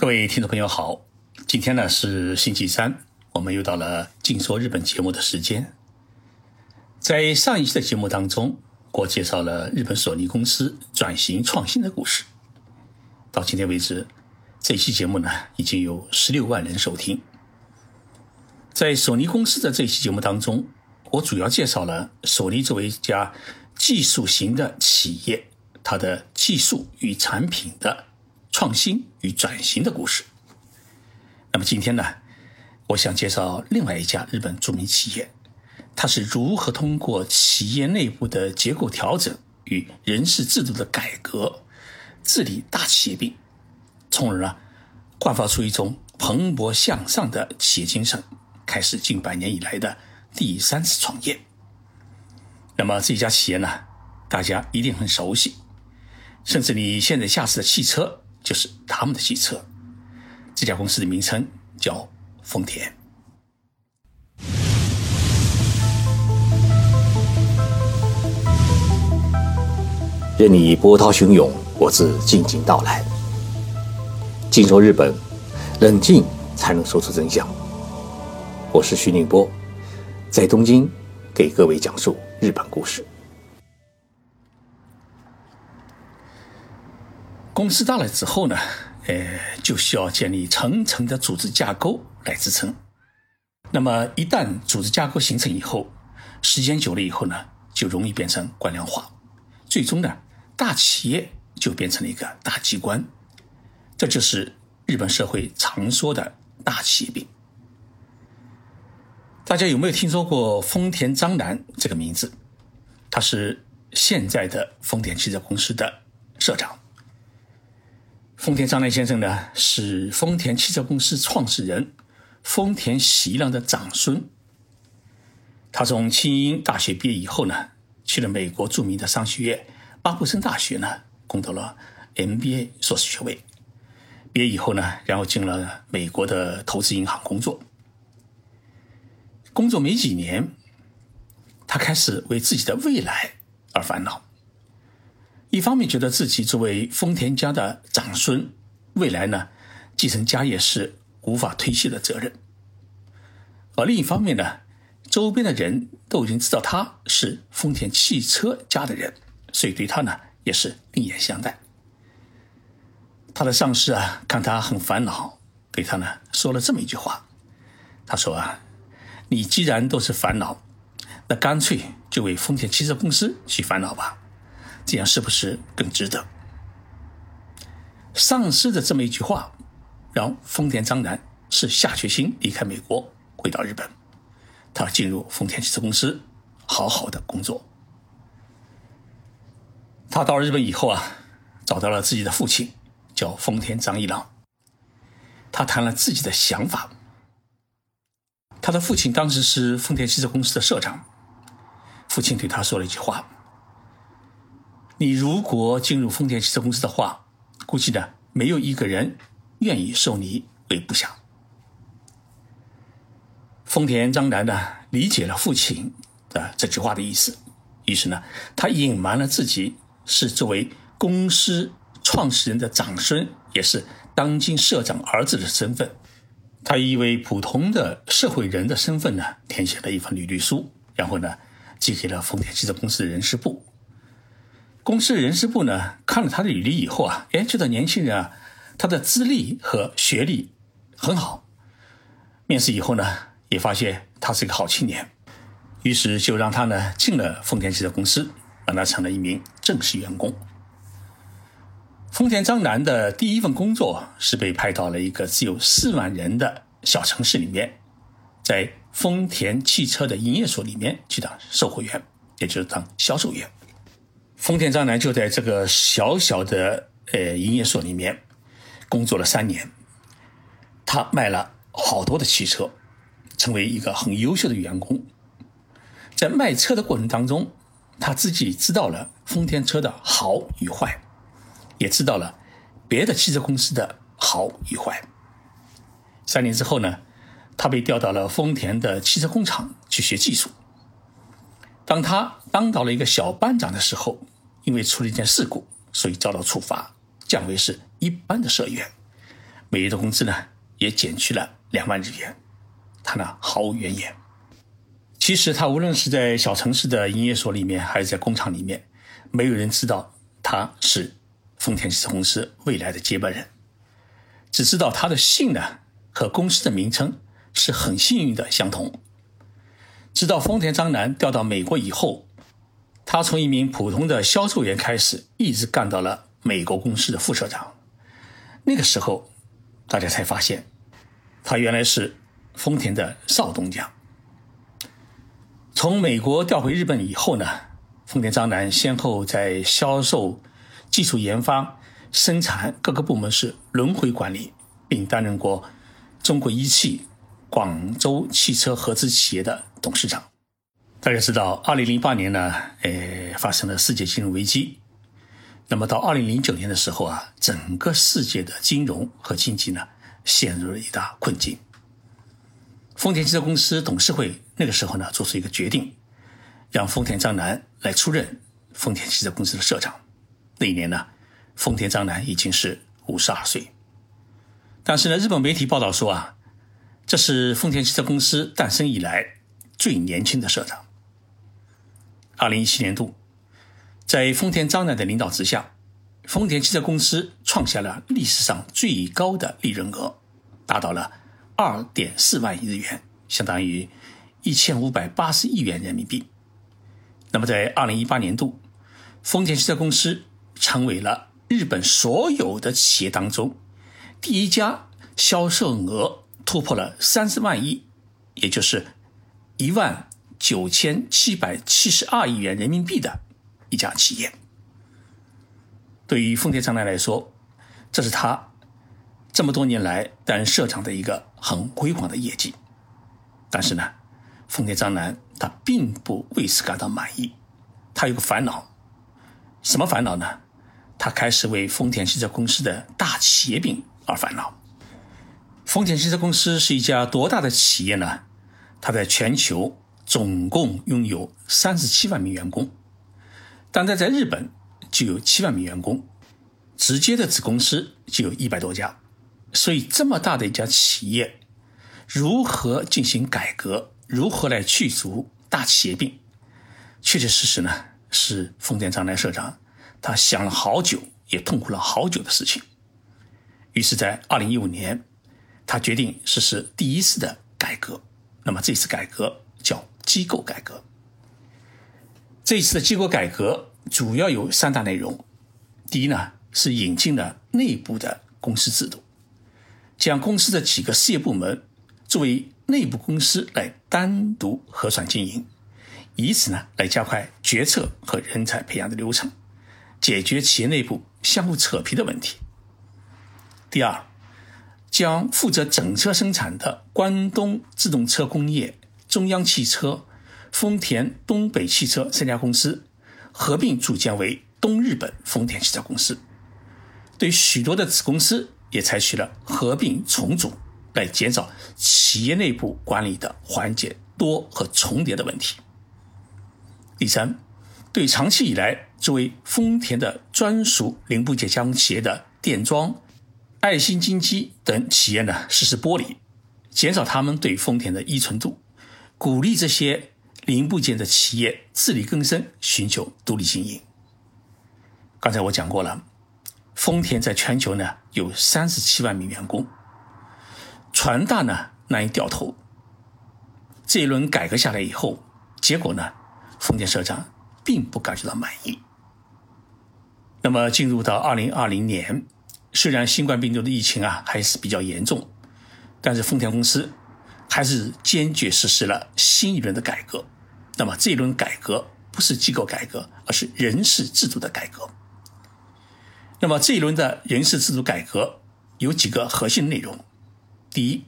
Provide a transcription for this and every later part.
各位听众朋友好，今天呢是星期三，我们又到了《静说日本》节目的时间。在上一期的节目当中，我介绍了日本索尼公司转型创新的故事。到今天为止，这期节目呢已经有十六万人收听。在索尼公司的这期节目当中，我主要介绍了索尼作为一家技术型的企业，它的技术与产品的。创新与转型的故事。那么今天呢，我想介绍另外一家日本著名企业，它是如何通过企业内部的结构调整与人事制度的改革，治理大企业病，从而呢，焕发出一种蓬勃向上的企业精神，开始近百年以来的第三次创业。那么这家企业呢，大家一定很熟悉，甚至你现在驾驶的汽车。就是他们的汽车，这家公司的名称叫丰田。任你波涛汹涌，我自静静到来。静说日本，冷静才能说出真相。我是徐宁波，在东京给各位讲述日本故事。公司大了之后呢，呃，就需要建立层层的组织架构来支撑。那么一旦组织架构形成以后，时间久了以后呢，就容易变成官僚化，最终呢，大企业就变成了一个大机关。这就是日本社会常说的大企业病。大家有没有听说过丰田章男这个名字？他是现在的丰田汽车公司的社长。丰田章男先生呢，是丰田汽车公司创始人丰田喜一郎的长孙。他从清英大学毕业以后呢，去了美国著名的商学院巴布森大学呢，攻得了 MBA 硕士学位。毕业以后呢，然后进了美国的投资银行工作。工作没几年，他开始为自己的未来而烦恼。一方面觉得自己作为丰田家的长孙，未来呢继承家业是无法推卸的责任；而另一方面呢，周边的人都已经知道他是丰田汽车家的人，所以对他呢也是另眼相待。他的上司啊看他很烦恼，对他呢说了这么一句话：“他说啊，你既然都是烦恼，那干脆就为丰田汽车公司去烦恼吧。”这样是不是更值得？上司的这么一句话，让丰田章男是下决心离开美国，回到日本。他进入丰田汽车公司，好好的工作。他到了日本以后啊，找到了自己的父亲，叫丰田章一郎。他谈了自己的想法。他的父亲当时是丰田汽车公司的社长，父亲对他说了一句话。你如果进入丰田汽车公司的话，估计呢没有一个人愿意收你为部下。丰田章男呢理解了父亲的这句话的意思，于是呢他隐瞒了自己是作为公司创始人的长孙，也是当今社长儿子的身份，他以一位普通的社会人的身份呢填写了一份履历书，然后呢寄给了丰田汽车公司的人事部。公司人事部呢看了他的履历以后啊，哎，觉得年轻人啊，他的资历和学历很好。面试以后呢，也发现他是一个好青年，于是就让他呢进了丰田汽车公司，让他成了一名正式员工。丰田章男的第一份工作是被派到了一个只有四万人的小城市里面，在丰田汽车的营业所里面去当售货员，也就是当销售员。丰田章男就在这个小小的呃营业所里面工作了三年，他卖了好多的汽车，成为一个很优秀的员工。在卖车的过程当中，他自己知道了丰田车的好与坏，也知道了别的汽车公司的好与坏。三年之后呢，他被调到了丰田的汽车工厂去学技术。当他当到了一个小班长的时候，因为出了一件事故，所以遭到处罚，降为是一般的社员，每月的工资呢也减去了两万日元，他呢毫无怨言。其实他无论是在小城市的营业所里面，还是在工厂里面，没有人知道他是丰田汽车公司未来的接班人，只知道他的姓呢和公司的名称是很幸运的相同。直到丰田章男调到美国以后，他从一名普通的销售员开始，一直干到了美国公司的副社长。那个时候，大家才发现，他原来是丰田的少东家。从美国调回日本以后呢，丰田章男先后在销售、技术研发、生产各个部门是轮回管理，并担任过中国一汽、广州汽车合资企业的董事长。大家知道，二零零八年呢，呃，发生了世界金融危机。那么到二零零九年的时候啊，整个世界的金融和经济呢，陷入了一大困境。丰田汽车公司董事会那个时候呢，做出一个决定，让丰田章男来出任丰田汽车公司的社长。那一年呢，丰田章男已经是五十二岁。但是呢，日本媒体报道说啊，这是丰田汽车公司诞生以来最年轻的社长。二零一七年度，在丰田章男的领导之下，丰田汽车公司创下了历史上最高的利润额，达到了。二点四万亿日元，相当于一千五百八十亿元人民币。那么，在二零一八年度，丰田汽车公司成为了日本所有的企业当中第一家销售额突破了三十万亿，也就是一万九千七百七十二亿元人民币的一家企业。对于丰田章男来说，这是他。这么多年来担任社长的一个很辉煌的业绩，但是呢，丰田章男他并不为此感到满意，他有个烦恼，什么烦恼呢？他开始为丰田汽车公司的大企业病而烦恼。丰田汽车公司是一家多大的企业呢？它在全球总共拥有三十七万名员工，单单在日本就有七万名员工，直接的子公司就有一百多家。所以，这么大的一家企业，如何进行改革？如何来去除大企业病？确确实实呢，是丰田章男社长他想了好久，也痛苦了好久的事情。于是，在二零一五年，他决定实施第一次的改革。那么，这次改革叫机构改革。这次的机构改革主要有三大内容：第一呢，是引进了内部的公司制度。将公司的几个事业部门作为内部公司来单独核算经营，以此呢来加快决策和人才培养的流程，解决企业内部相互扯皮的问题。第二，将负责整车生产的关东自动车工业、中央汽车、丰田东北汽车三家公司合并组建为东日本丰田汽车公司，对许多的子公司。也采取了合并重组，来减少企业内部管理的环节多和重叠的问题。第三，对长期以来作为丰田的专属零部件加工企业的电装、爱心金机等企业呢实施剥离，减少他们对丰田的依存度，鼓励这些零部件的企业自力更生，寻求独立经营。刚才我讲过了。丰田在全球呢有三十七万名员工，船大呢难以掉头。这一轮改革下来以后，结果呢，丰田社长并不感觉到满意。那么进入到二零二零年，虽然新冠病毒的疫情啊还是比较严重，但是丰田公司还是坚决实施了新一轮的改革。那么这一轮改革不是机构改革，而是人事制度的改革。那么这一轮的人事制度改革有几个核心内容：第一，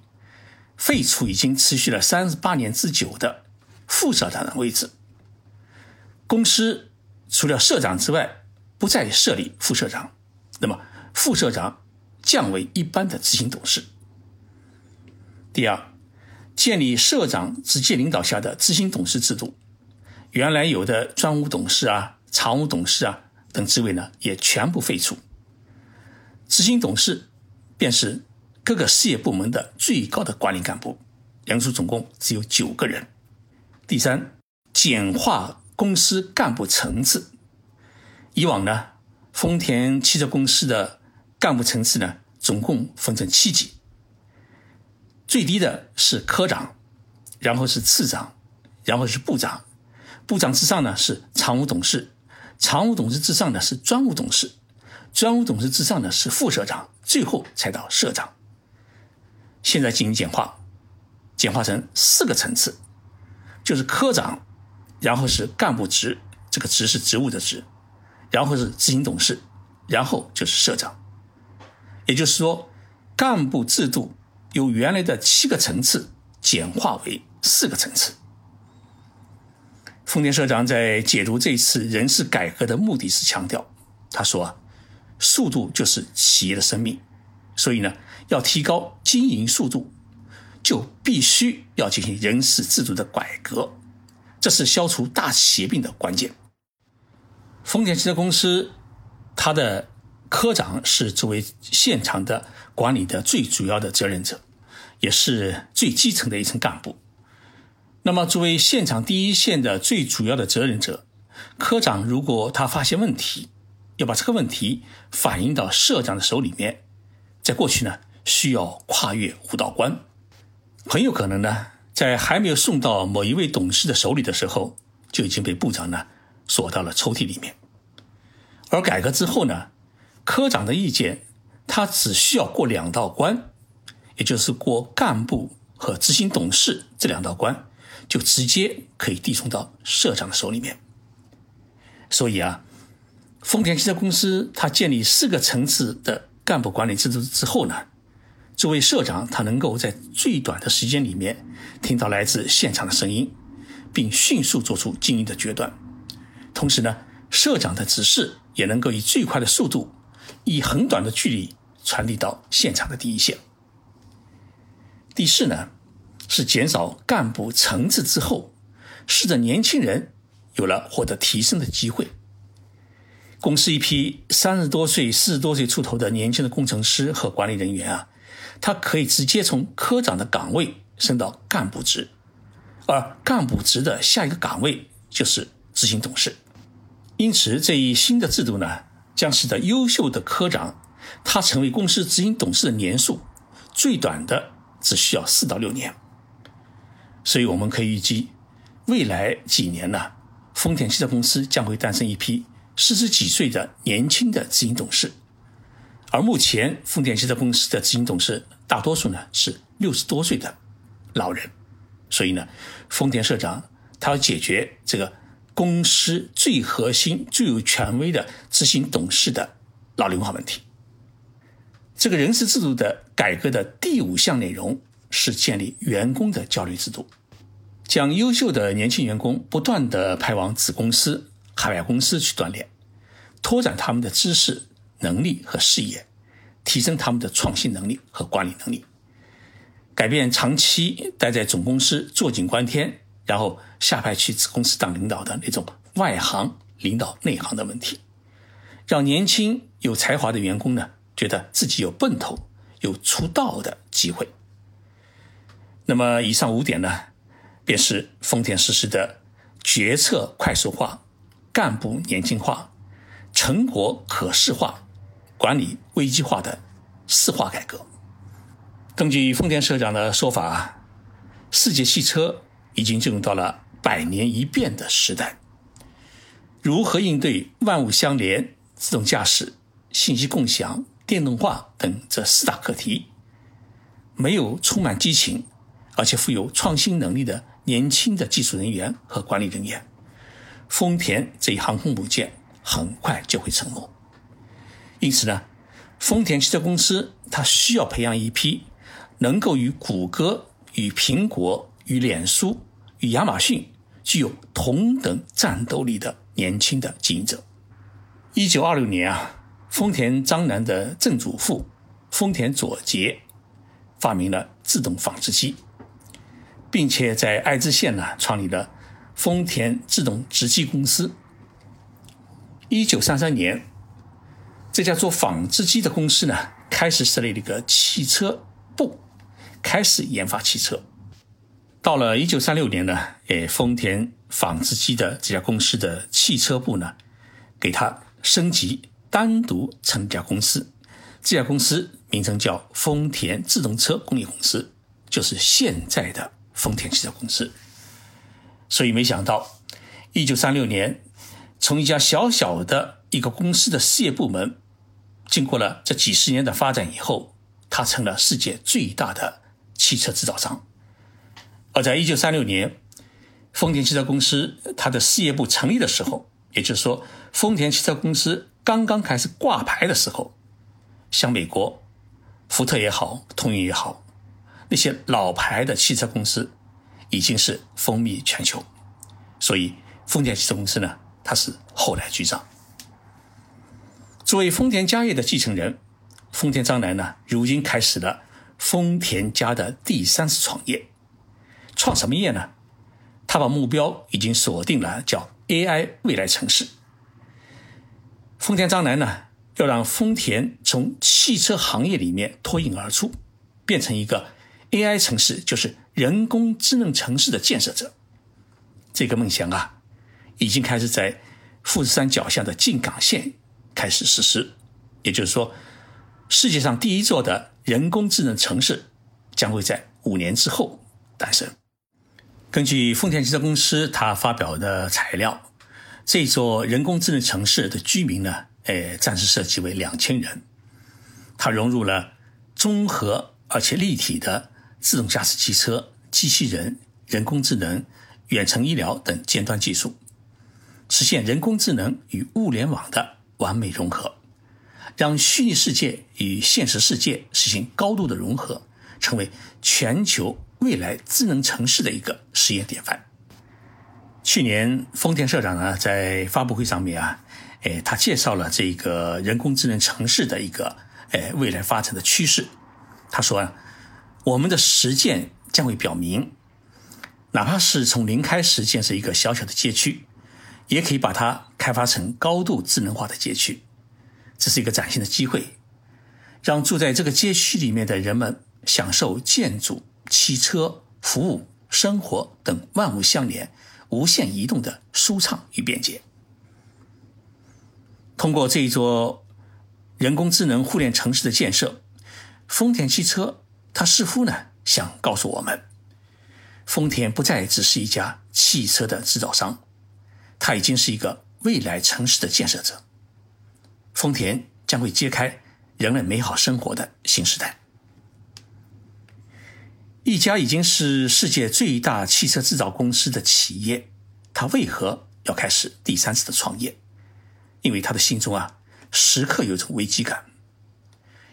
废除已经持续了三十八年之久的副社长的位置，公司除了社长之外，不再设立副社长，那么副社长降为一般的执行董事。第二，建立社长直接领导下的执行董事制度，原来有的专务董事啊、常务董事啊。等职位呢也全部废除，执行董事便是各个事业部门的最高的管理干部，人数总共只有九个人。第三，简化公司干部层次。以往呢，丰田汽车公司的干部层次呢，总共分成七级。最低的是科长，然后是次长，然后是部长，部长之上呢是常务董事，常务董事之上呢是专务董事，专务董事之上呢是副社长，最后才到社长。现在进行简化，简化成四个层次，就是科长，然后是干部职，这个职是职务的职，然后是执行董事，然后就是社长。也就是说，干部制度由原来的七个层次简化为四个层次。丰田社长在解读这次人事改革的目的是强调，他说：“速度就是企业的生命，所以呢。”要提高经营速度，就必须要进行人事制度的改革，这是消除大企业病的关键。丰田汽车公司，它的科长是作为现场的管理的最主要的责任者，也是最基层的一层干部。那么，作为现场第一线的最主要的责任者，科长如果他发现问题，要把这个问题反映到社长的手里面，在过去呢？需要跨越五道关，很有可能呢，在还没有送到某一位董事的手里的时候，就已经被部长呢锁到了抽屉里面。而改革之后呢，科长的意见他只需要过两道关，也就是过干部和执行董事这两道关，就直接可以递送到社长的手里面。所以啊，丰田汽车公司它建立四个层次的干部管理制度之后呢。作为社长，他能够在最短的时间里面听到来自现场的声音，并迅速做出经营的决断。同时呢，社长的指示也能够以最快的速度，以很短的距离传递到现场的第一线。第四呢，是减少干部层次之后，使得年轻人有了获得提升的机会。公司一批三十多岁、四十多岁出头的年轻的工程师和管理人员啊。他可以直接从科长的岗位升到干部职，而干部职的下一个岗位就是执行董事。因此，这一新的制度呢，将使得优秀的科长他成为公司执行董事的年数最短的只需要四到六年。所以，我们可以预计，未来几年呢，丰田汽车公司将会诞生一批四十几岁的年轻的执行董事。而目前，丰田汽车公司的执行董事大多数呢是六十多岁的老人，所以呢，丰田社长他要解决这个公司最核心、最有权威的执行董事的老龄化问题。这个人事制度的改革的第五项内容是建立员工的焦虑制度，将优秀的年轻员工不断的派往子公司、海外公司去锻炼，拓展他们的知识。能力和视野，提升他们的创新能力和管理能力，改变长期待在总公司坐井观天，然后下派去子公司当领导的那种外行领导内行的问题，让年轻有才华的员工呢觉得自己有奔头，有出道的机会。那么以上五点呢，便是丰田实施的决策快速化、干部年轻化、成果可视化。管理危机化的四化改革。根据丰田社长的说法，世界汽车已经进入到了百年一变的时代。如何应对万物相连、自动驾驶、信息共享、电动化等这四大课题，没有充满激情而且富有创新能力的年轻的技术人员和管理人员，丰田这一航空母舰很快就会沉没。因此呢，丰田汽车公司它需要培养一批能够与谷歌、与苹果、与脸书、与亚马逊具有同等战斗力的年轻的经营者。一九二六年啊，丰田章男的曾祖父丰田佐杰发明了自动纺织机，并且在爱知县呢创立了丰田自动织机公司。一九三三年。这家做纺织机的公司呢，开始设立了一个汽车部开始研发汽车。到了一九三六年呢，诶，丰田纺织机的这家公司的汽车部呢，给它升级，单独成一家公司。这家公司名称叫丰田自动车工业公司，就是现在的丰田汽车公司。所以没想到，一九三六年，从一家小小的一个公司的事业部门，经过了这几十年的发展以后，它成了世界最大的汽车制造商。而在一九三六年，丰田汽车公司它的事业部成立的时候，也就是说，丰田汽车公司刚刚开始挂牌的时候。像美国，福特也好，通用也好，那些老牌的汽车公司已经是风靡全球，所以丰田汽车公司呢，它是后来居上。作为丰田家业的继承人，丰田章男呢，如今开始了丰田家的第三次创业。创什么业呢？他把目标已经锁定了，叫 AI 未来城市。丰田章男呢？要让丰田从汽车行业里面脱颖而出，变成一个 AI 城市，就是人工智能城市的建设者。这个梦想啊，已经开始在富士山脚下的静冈县开始实施。也就是说，世界上第一座的人工智能城市将会在五年之后诞生。根据丰田汽车公司它发表的材料，这座人工智能城市的居民呢？诶，暂时设计为两千人。它融入了综合而且立体的自动驾驶汽车、机器人、人工智能、远程医疗等尖端技术，实现人工智能与物联网的完美融合，让虚拟世界与现实世界实现高度的融合，成为全球未来智能城市的一个实验典范。去年，丰田社长呢在发布会上面啊。哎，他介绍了这个人工智能城市的一个哎未来发展的趋势。他说啊，我们的实践将会表明，哪怕是从零开始建设一个小小的街区，也可以把它开发成高度智能化的街区。这是一个崭新的机会，让住在这个街区里面的人们享受建筑、汽车、服务、生活等万物相连、无限移动的舒畅与便捷。通过这一座人工智能互联城市的建设，丰田汽车它似乎呢想告诉我们，丰田不再只是一家汽车的制造商，它已经是一个未来城市的建设者。丰田将会揭开人类美好生活的新时代。一家已经是世界最大汽车制造公司的企业，它为何要开始第三次的创业？因为他的心中啊，时刻有种危机感，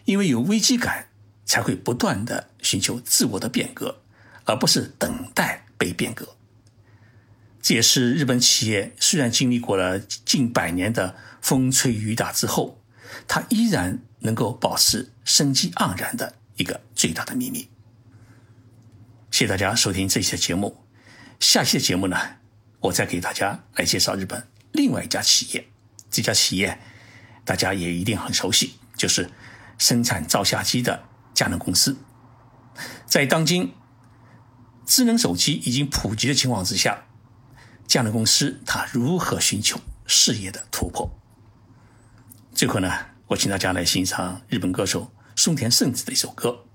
因为有危机感，才会不断的寻求自我的变革，而不是等待被变革。这也是日本企业虽然经历过了近百年的风吹雨打之后，它依然能够保持生机盎然的一个最大的秘密。谢谢大家收听这期的节目，下期的节目呢，我再给大家来介绍日本另外一家企业。这家企业，大家也一定很熟悉，就是生产照相机的佳能公司。在当今智能手机已经普及的情况之下，佳能公司它如何寻求事业的突破？最后呢，我请大家来欣赏日本歌手松田圣子的一首歌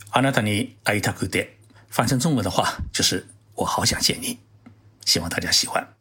《阿那达尼爱他古典》，翻成中文的话就是“我好想见你”，希望大家喜欢。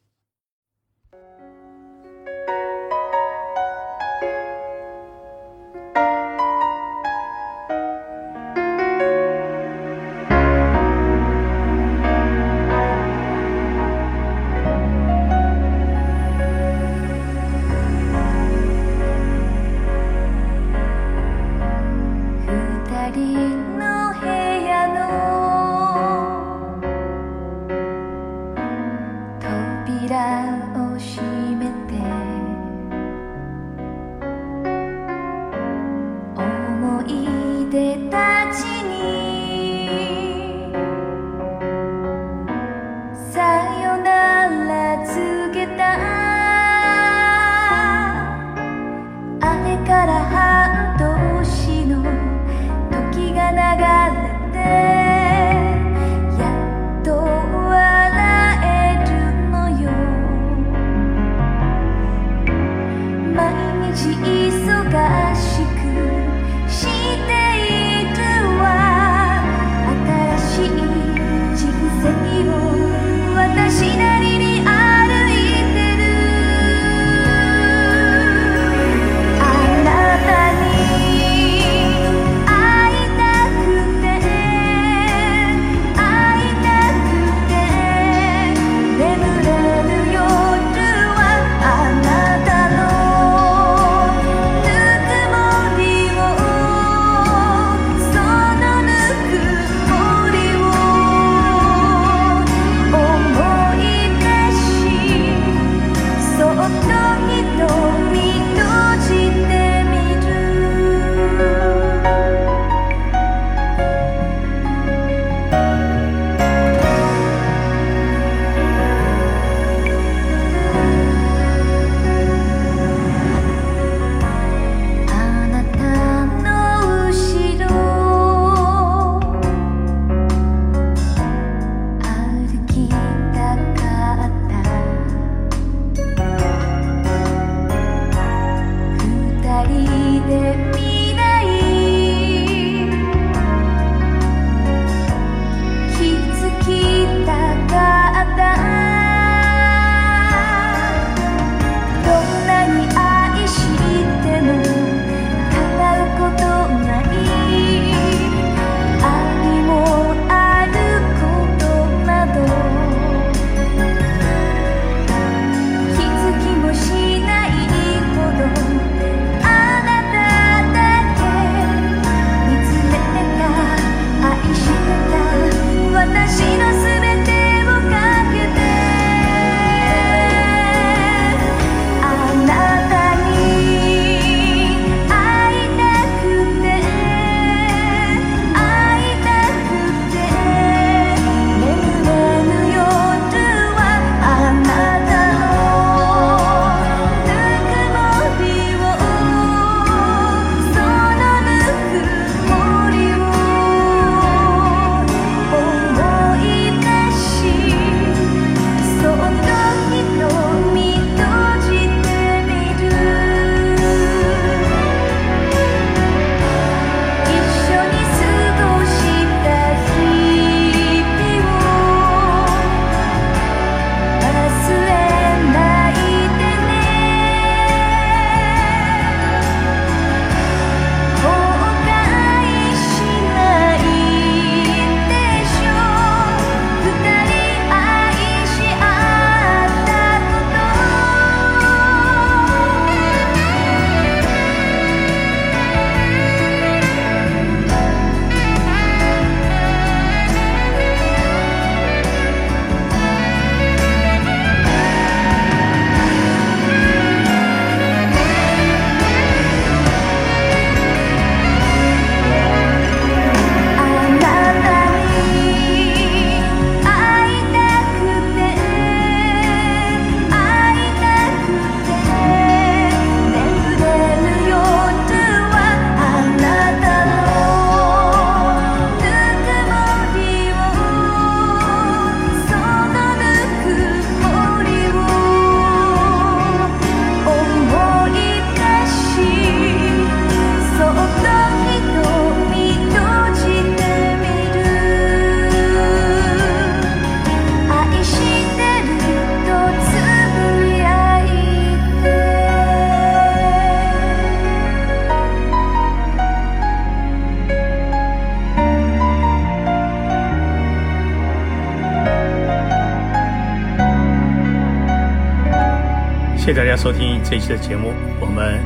收听这一期的节目，我们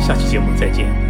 下期节目再见。